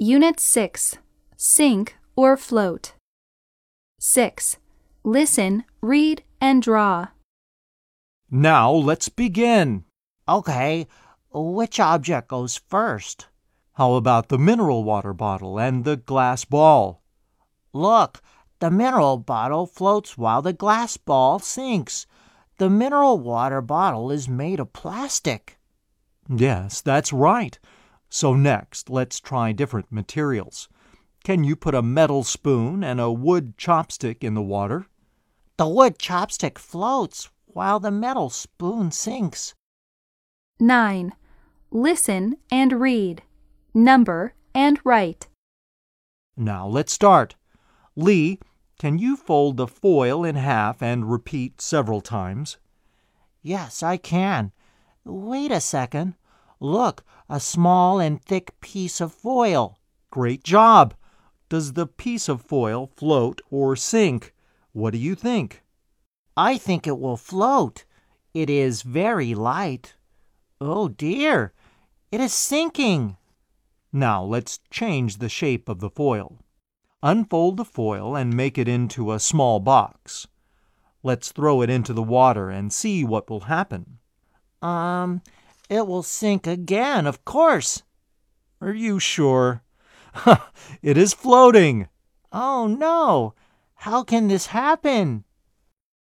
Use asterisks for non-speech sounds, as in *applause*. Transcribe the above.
Unit 6 Sink or float. 6. Listen, read, and draw. Now let's begin. Okay, which object goes first? How about the mineral water bottle and the glass ball? Look, the mineral bottle floats while the glass ball sinks. The mineral water bottle is made of plastic. Yes, that's right. So next, let's try different materials. Can you put a metal spoon and a wood chopstick in the water? The wood chopstick floats while the metal spoon sinks. 9. Listen and read. Number and write. Now let's start. Lee, can you fold the foil in half and repeat several times? Yes, I can. Wait a second. Look, a small and thick piece of foil. Great job! Does the piece of foil float or sink? What do you think? I think it will float. It is very light. Oh dear, it is sinking. Now let's change the shape of the foil. Unfold the foil and make it into a small box. Let's throw it into the water and see what will happen. Um, it will sink again, of course. Are you sure? *laughs* it is floating. Oh no! How can this happen?